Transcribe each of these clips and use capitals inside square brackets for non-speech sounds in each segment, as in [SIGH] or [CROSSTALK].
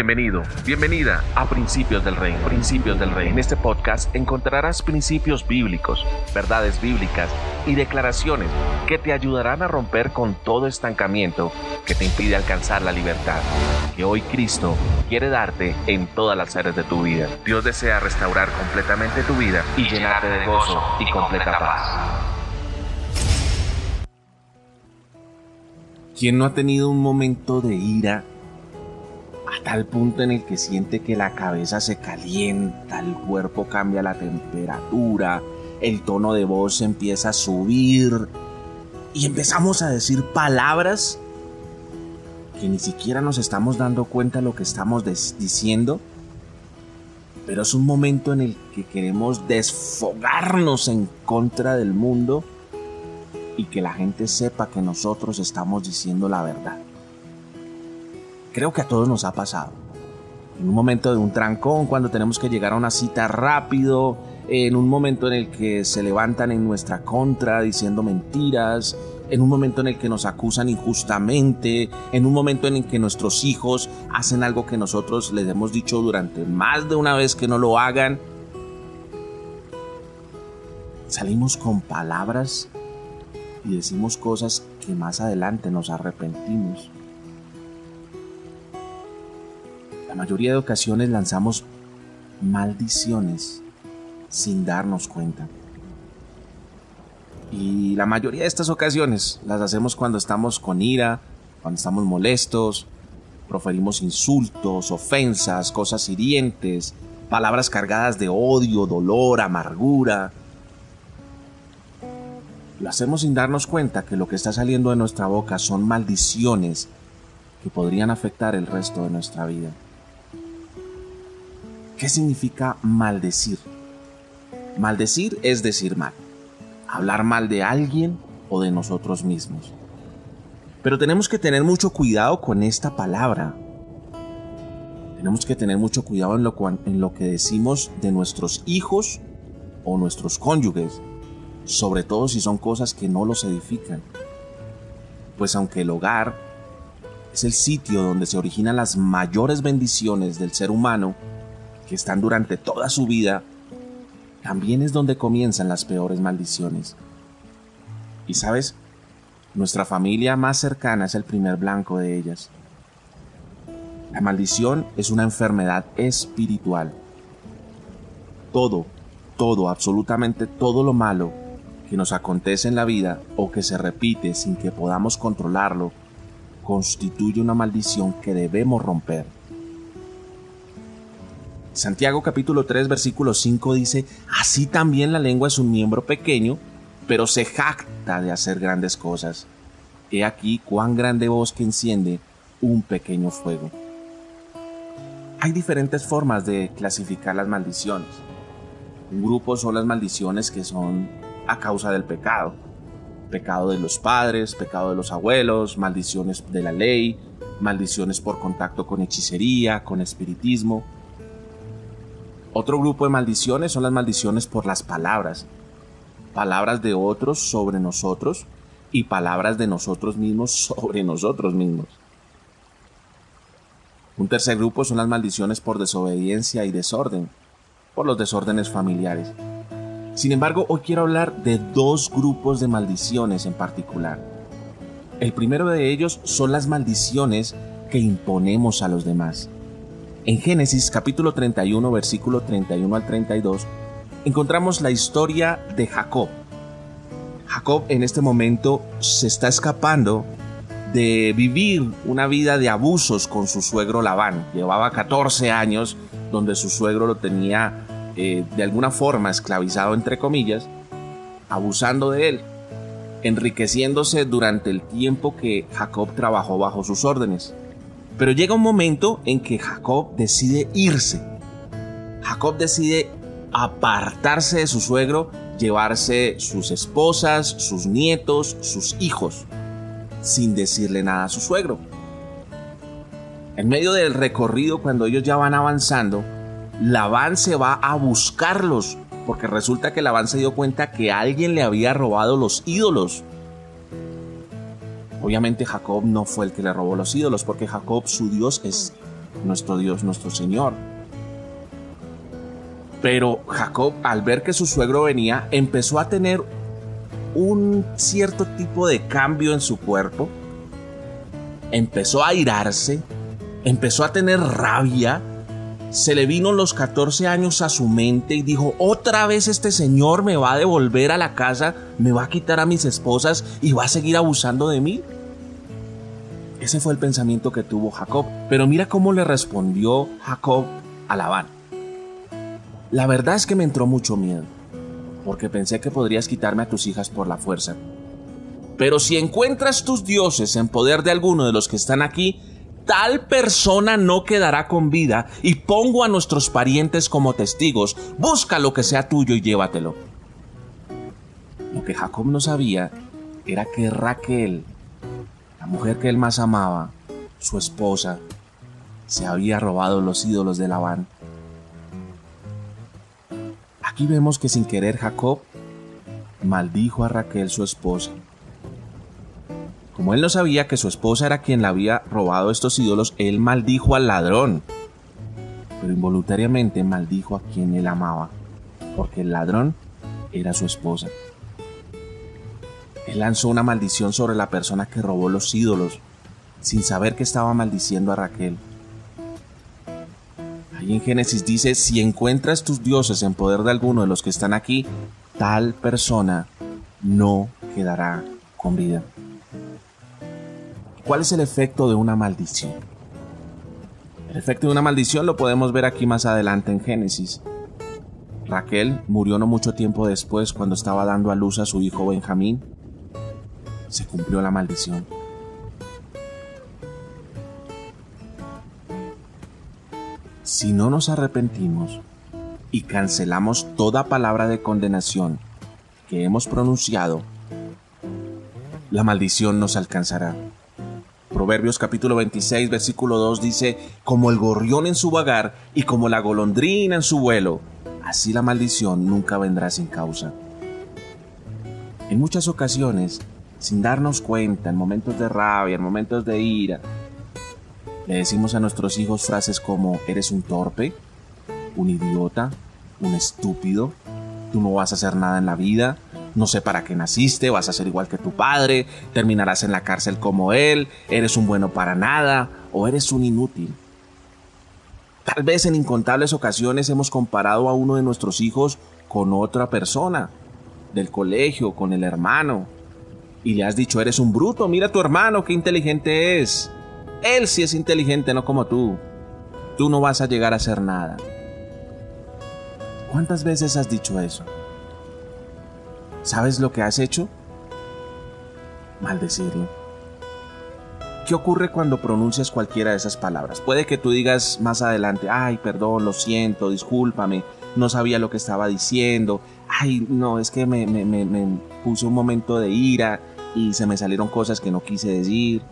Bienvenido, bienvenida a Principios del Reino. Principios del Reino. En este podcast encontrarás principios bíblicos, verdades bíblicas y declaraciones que te ayudarán a romper con todo estancamiento que te impide alcanzar la libertad que hoy Cristo quiere darte en todas las áreas de tu vida. Dios desea restaurar completamente tu vida y llenarte de gozo y completa paz. ¿Quién no ha tenido un momento de ira a tal punto en el que siente que la cabeza se calienta, el cuerpo cambia la temperatura, el tono de voz empieza a subir y empezamos a decir palabras que ni siquiera nos estamos dando cuenta de lo que estamos diciendo? Pero es un momento en el que queremos desfogarnos en contra del mundo y que la gente sepa que nosotros estamos diciendo la verdad. Creo que a todos nos ha pasado. En un momento de un trancón, cuando tenemos que llegar a una cita rápido, en un momento en el que se levantan en nuestra contra diciendo mentiras, en un momento en el que nos acusan injustamente, en un momento en el que nuestros hijos hacen algo que nosotros les hemos dicho durante más de una vez que no lo hagan. Salimos con palabras y decimos cosas que más adelante nos arrepentimos. La mayoría de ocasiones lanzamos maldiciones sin darnos cuenta. Y la mayoría de estas ocasiones las hacemos cuando estamos con ira, cuando estamos molestos, proferimos insultos, ofensas, cosas hirientes, palabras cargadas de odio, dolor, amargura, lo hacemos sin darnos cuenta que lo que está saliendo de nuestra boca son maldiciones que podrían afectar el resto de nuestra vida. ¿Qué significa maldecir? Maldecir es decir mal, hablar mal de alguien o de nosotros mismos. Pero tenemos que tener mucho cuidado con esta palabra. Tenemos que tener mucho cuidado en lo, que decimos de nuestros hijos o nuestros cónyuges sobre todo si son cosas que no los edifican. Pues aunque el hogar es el sitio donde se originan las mayores bendiciones del ser humano, que están durante toda su vida, también es donde comienzan las peores maldiciones. Y sabes, nuestra familia más cercana es el primer blanco de ellas. La maldición es una enfermedad espiritual. Todo, todo, absolutamente todo lo malo que nos acontece en la vida o que se repite sin que podamos controlarlo, constituye una maldición que debemos romper. Santiago capítulo 3 versículo 5 dice, así también la lengua es un miembro pequeño, pero se jacta de hacer grandes cosas. He aquí cuán grande voz que enciende un pequeño fuego. Hay diferentes formas de clasificar las maldiciones. Un grupo son las maldiciones que son a causa del pecado. Pecado de los padres, pecado de los abuelos, maldiciones de la ley, maldiciones por contacto con hechicería, con espiritismo. Otro grupo de maldiciones son las maldiciones por las palabras. Palabras de otros sobre nosotros y palabras de nosotros mismos [LAUGHS] sobre nosotros mismos. Un tercer grupo son las maldiciones por desobediencia y desorden, por los desórdenes familiares. Sin embargo, hoy quiero hablar de dos grupos de maldiciones en particular. El primero de ellos son las maldiciones que imponemos a los demás. En Génesis capítulo 31, versículo 31 al 32, encontramos la historia de Jacob. Jacob en este momento se está escapando de vivir una vida de abusos con su suegro Labán. Llevaba 14 años donde su suegro lo tenía eh, de alguna forma esclavizado entre comillas, abusando de él, enriqueciéndose durante el tiempo que Jacob trabajó bajo sus órdenes. Pero llega un momento en que Jacob decide irse. Jacob decide apartarse de su suegro, llevarse sus esposas, sus nietos, sus hijos, sin decirle nada a su suegro. En medio del recorrido, cuando ellos ya van avanzando, Labán se va a buscarlos, porque resulta que Labán se dio cuenta que alguien le había robado los ídolos. Obviamente Jacob no fue el que le robó los ídolos, porque Jacob su Dios es nuestro Dios, nuestro Señor. Pero Jacob, al ver que su suegro venía, empezó a tener un cierto tipo de cambio en su cuerpo. Empezó a airarse, empezó a tener rabia, se le vino los 14 años a su mente y dijo, otra vez este señor me va a devolver a la casa, me va a quitar a mis esposas y va a seguir abusando de mí. Ese fue el pensamiento que tuvo Jacob. Pero mira cómo le respondió Jacob a Labán. La verdad es que me entró mucho miedo, porque pensé que podrías quitarme a tus hijas por la fuerza. Pero si encuentras tus dioses en poder de alguno de los que están aquí, tal persona no quedará con vida y pongo a nuestros parientes como testigos. Busca lo que sea tuyo y llévatelo. Lo que Jacob no sabía era que Raquel la mujer que él más amaba, su esposa, se había robado los ídolos de Labán. Aquí vemos que sin querer Jacob maldijo a Raquel su esposa. Como él no sabía que su esposa era quien le había robado estos ídolos, él maldijo al ladrón, pero involuntariamente maldijo a quien él amaba, porque el ladrón era su esposa. Él lanzó una maldición sobre la persona que robó los ídolos, sin saber que estaba maldiciendo a Raquel. Ahí en Génesis dice, si encuentras tus dioses en poder de alguno de los que están aquí, tal persona no quedará con vida. ¿Cuál es el efecto de una maldición? El efecto de una maldición lo podemos ver aquí más adelante en Génesis. Raquel murió no mucho tiempo después cuando estaba dando a luz a su hijo Benjamín se cumplió la maldición. Si no nos arrepentimos y cancelamos toda palabra de condenación que hemos pronunciado, la maldición nos alcanzará. Proverbios capítulo 26 versículo 2 dice, como el gorrión en su vagar y como la golondrina en su vuelo, así la maldición nunca vendrá sin causa. En muchas ocasiones sin darnos cuenta, en momentos de rabia, en momentos de ira, le decimos a nuestros hijos frases como eres un torpe, un idiota, un estúpido, tú no vas a hacer nada en la vida, no sé para qué naciste, vas a ser igual que tu padre, terminarás en la cárcel como él, eres un bueno para nada o eres un inútil. Tal vez en incontables ocasiones hemos comparado a uno de nuestros hijos con otra persona, del colegio, con el hermano, y le has dicho, eres un bruto, mira a tu hermano, qué inteligente es. Él sí es inteligente, no como tú. Tú no vas a llegar a hacer nada. ¿Cuántas veces has dicho eso? ¿Sabes lo que has hecho? Maldecirlo. ¿Qué ocurre cuando pronuncias cualquiera de esas palabras? Puede que tú digas más adelante, ay, perdón, lo siento, discúlpame, no sabía lo que estaba diciendo, ay, no, es que me, me, puse un momento de ira, y se me salieron cosas que no quise decir.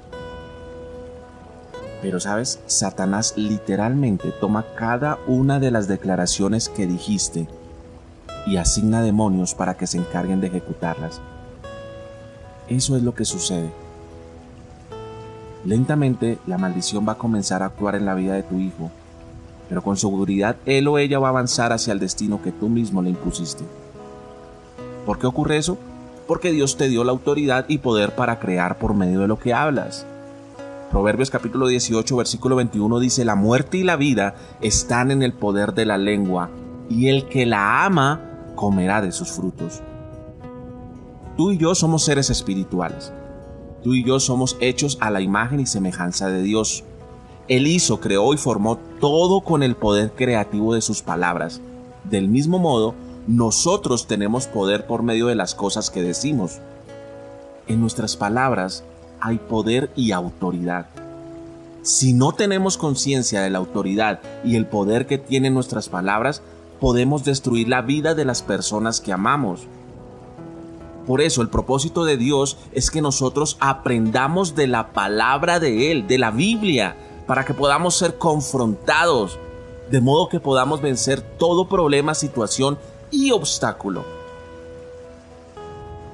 Pero sabes, Satanás literalmente toma cada una de las declaraciones que dijiste y asigna demonios para que se encarguen de ejecutarlas. Eso es lo que sucede. Lentamente la maldición va a comenzar a actuar en la vida de tu hijo, pero con seguridad él o ella va a avanzar hacia el destino que tú mismo le impusiste. ¿Por qué ocurre eso? Porque Dios te dio la autoridad y poder para crear por medio de lo que hablas. Proverbios capítulo 18 versículo 21 dice, la muerte y la vida están en el poder de la lengua, y el que la ama comerá de sus frutos. Tú y yo somos seres espirituales. Tú y yo somos hechos a la imagen y semejanza de Dios. Él hizo, creó y formó todo con el poder creativo de sus palabras. Del mismo modo, nosotros tenemos poder por medio de las cosas que decimos. En nuestras palabras hay poder y autoridad. Si no tenemos conciencia de la autoridad y el poder que tienen nuestras palabras, podemos destruir la vida de las personas que amamos. Por eso el propósito de Dios es que nosotros aprendamos de la palabra de Él, de la Biblia, para que podamos ser confrontados, de modo que podamos vencer todo problema, situación y obstáculo.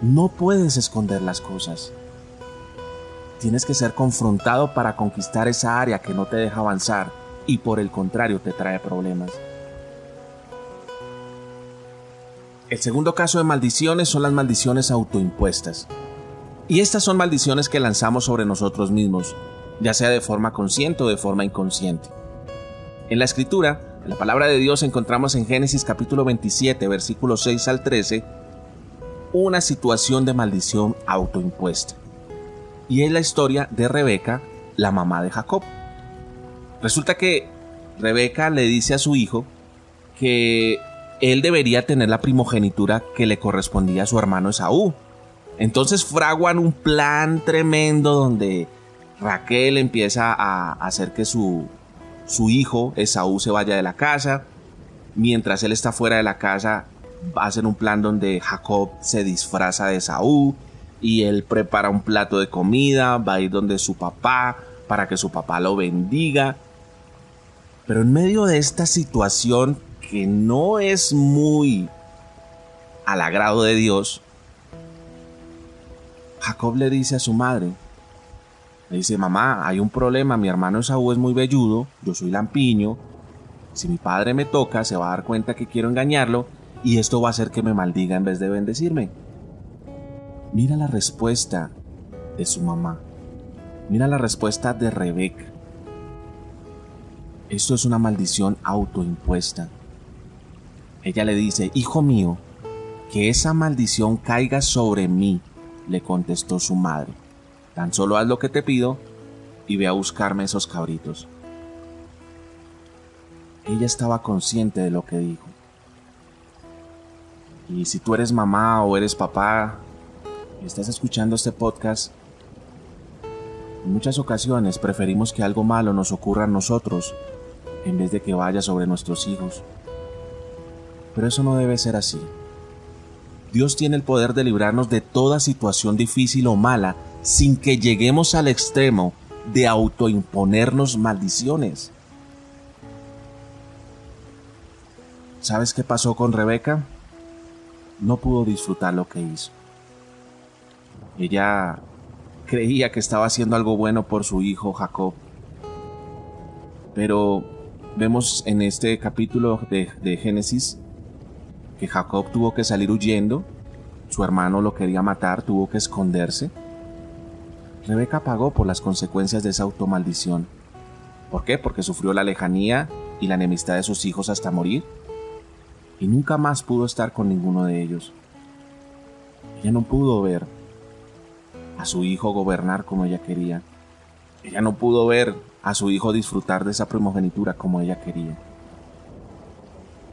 No puedes esconder las cosas. Tienes que ser confrontado para conquistar esa área que no te deja avanzar y por el contrario te trae problemas. El segundo caso de maldiciones son las maldiciones autoimpuestas. Y estas son maldiciones que lanzamos sobre nosotros mismos, ya sea de forma consciente o de forma inconsciente. En la escritura, en la palabra de Dios encontramos en Génesis capítulo 27, versículos 6 al 13, una situación de maldición autoimpuesta. Y es la historia de Rebeca, la mamá de Jacob. Resulta que Rebeca le dice a su hijo que él debería tener la primogenitura que le correspondía a su hermano Esaú. Entonces fraguan un plan tremendo donde Raquel empieza a hacer que su, su hijo Esaú se vaya de la casa. Mientras él está fuera de la casa, hacen un plan donde Jacob se disfraza de Esaú y él prepara un plato de comida, va a ir donde su papá para que su papá lo bendiga. Pero en medio de esta situación que no es muy al agrado de Dios, Jacob le dice a su madre, le dice, mamá, hay un problema, mi hermano Esaú es muy velludo, yo soy lampiño, si mi padre me toca se va a dar cuenta que quiero engañarlo y esto va a hacer que me maldiga en vez de bendecirme. Mira la respuesta de su mamá. Mira la respuesta de Rebeca. Esto es una maldición autoimpuesta. Ella le dice, Hijo mío, que esa maldición caiga sobre mí le contestó su madre. Tan solo haz lo que te pido y ve a buscarme esos cabritos. Ella estaba consciente de lo que dijo. Y si tú eres mamá o eres papá y estás escuchando este podcast, en muchas ocasiones preferimos que algo malo nos ocurra a nosotros en vez de que vaya sobre nuestros hijos. Pero eso no debe ser así. Dios tiene el poder de librarnos de toda situación difícil o mala sin que lleguemos al extremo de autoimponernos maldiciones. ¿Sabes qué pasó con Rebeca? No pudo disfrutar lo que hizo. Ella creía que estaba haciendo algo bueno por su hijo Jacob. Pero vemos en este capítulo de, de Génesis que Jacob tuvo que salir huyendo, su hermano lo quería matar, tuvo que esconderse. Rebeca pagó por las consecuencias de esa automaldición. ¿Por qué? Porque sufrió la lejanía y la enemistad de sus hijos hasta morir. Y nunca más pudo estar con ninguno de ellos. Ella no pudo ver a su hijo gobernar como ella quería. Ella no pudo ver a su hijo disfrutar de esa primogenitura como ella quería.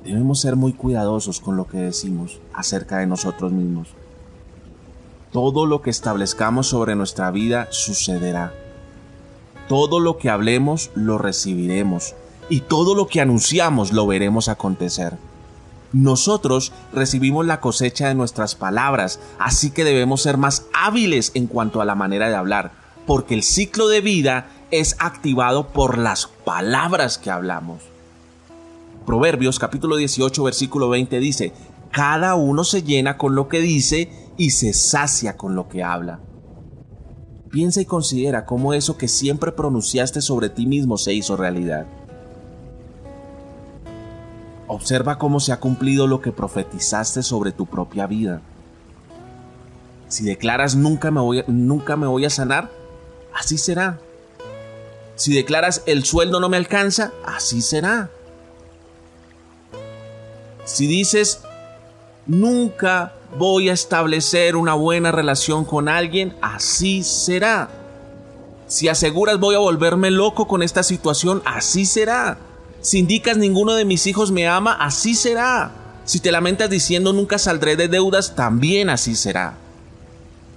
Debemos ser muy cuidadosos con lo que decimos acerca de nosotros mismos. Todo lo que establezcamos sobre nuestra vida sucederá. Todo lo que hablemos lo recibiremos y todo lo que anunciamos lo veremos acontecer. Nosotros recibimos la cosecha de nuestras palabras, así que debemos ser más hábiles en cuanto a la manera de hablar, porque el ciclo de vida es activado por las palabras que hablamos. Proverbios capítulo 18 versículo 20 dice, cada uno se llena con lo que dice y se sacia con lo que habla. Piensa y considera cómo eso que siempre pronunciaste sobre ti mismo se hizo realidad. Observa cómo se ha cumplido lo que profetizaste sobre tu propia vida. Si declaras nunca me voy, nunca me voy a sanar, así será. Si declaras el sueldo no me alcanza, así será. Si dices, nunca voy a establecer una buena relación con alguien, así será. Si aseguras voy a volverme loco con esta situación, así será. Si indicas ninguno de mis hijos me ama, así será. Si te lamentas diciendo nunca saldré de deudas, también así será.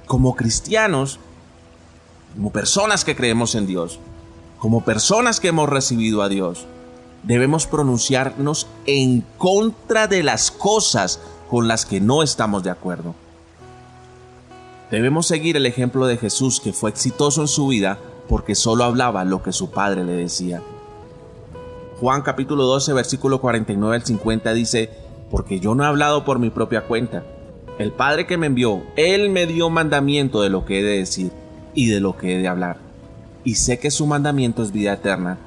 Como cristianos, como personas que creemos en Dios, como personas que hemos recibido a Dios, debemos pronunciarnos en contra de las cosas con las que no estamos de acuerdo. Debemos seguir el ejemplo de Jesús que fue exitoso en su vida porque solo hablaba lo que su padre le decía. Juan capítulo 12 versículo 49 al 50 dice, porque yo no he hablado por mi propia cuenta. El Padre que me envió, Él me dio mandamiento de lo que he de decir y de lo que he de hablar. Y sé que su mandamiento es vida eterna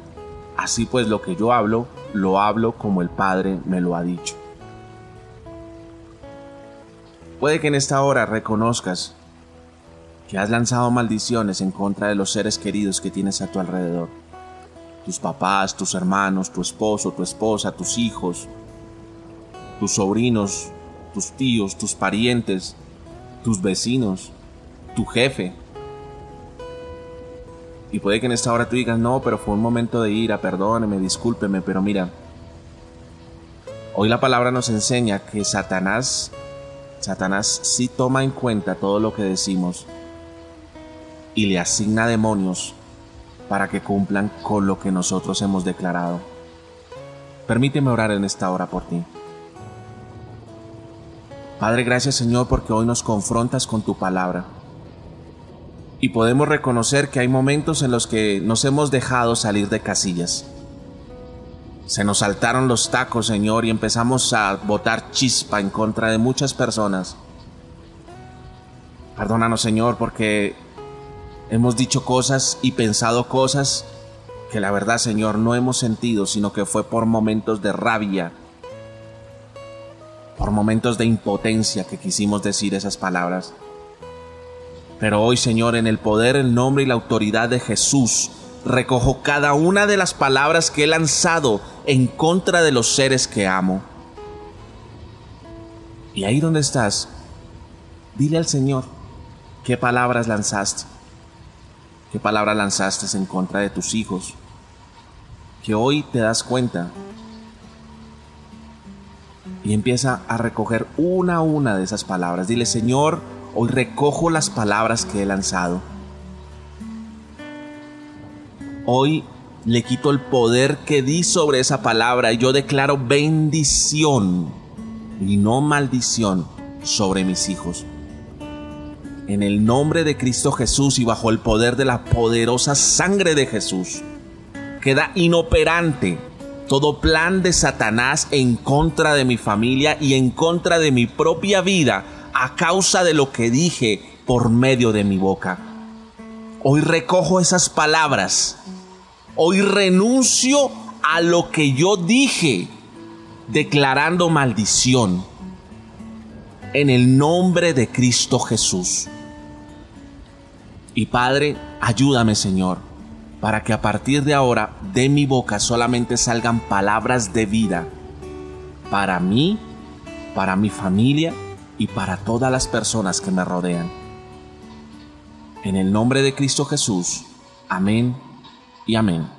Así pues lo que yo hablo, lo hablo como el Padre me lo ha dicho. Puede que en esta hora reconozcas que has lanzado maldiciones en contra de los seres queridos que tienes a tu alrededor. Tus papás, tus hermanos, tu esposo, tu esposa, tus hijos, tus sobrinos, tus tíos, tus parientes, tus vecinos, tu jefe. Y puede que en esta hora tú digas, no, pero fue un momento de ira, perdóneme, discúlpeme, pero mira, hoy la palabra nos enseña que Satanás, Satanás sí toma en cuenta todo lo que decimos y le asigna demonios para que cumplan con lo que nosotros hemos declarado. Permíteme orar en esta hora por ti. Padre, gracias Señor porque hoy nos confrontas con tu palabra. Y podemos reconocer que hay momentos en los que nos hemos dejado salir de casillas. Se nos saltaron los tacos, Señor, y empezamos a botar chispa en contra de muchas personas. Perdónanos, Señor, porque Hemos dicho cosas y pensado cosas que la verdad, Señor, no hemos sentido, sino que fue por momentos de rabia, por momentos de impotencia que quisimos decir esas palabras. Pero hoy, Señor, en el poder, el nombre y la autoridad de Jesús, recojo cada una de las palabras que he lanzado en contra de los seres que amo. Y ahí donde estás, dile al Señor qué palabras lanzaste qué palabra lanzaste en contra de tus hijos, que hoy te das cuenta y empieza a recoger una a una de esas palabras. Dile, Señor, hoy recojo las palabras que he lanzado. Hoy le quito el poder que di sobre esa palabra y yo declaro bendición y no maldición sobre mis hijos en el nombre de Cristo Jesús y bajo el poder de la poderosa sangre de Jesús, queda inoperante todo plan de Satanás en contra de mi familia y en contra de mi propia vida a causa de lo que dije por medio de mi boca. Hoy recojo esas palabras. Hoy renuncio a lo que yo dije declarando maldición en el nombre de Cristo Jesús. Y Padre, ayúdame Señor, para que a partir de ahora de mi boca solamente salgan palabras de vida para mí, para mi familia y para todas las personas que me rodean. En el nombre de Cristo Jesús, amén y amén.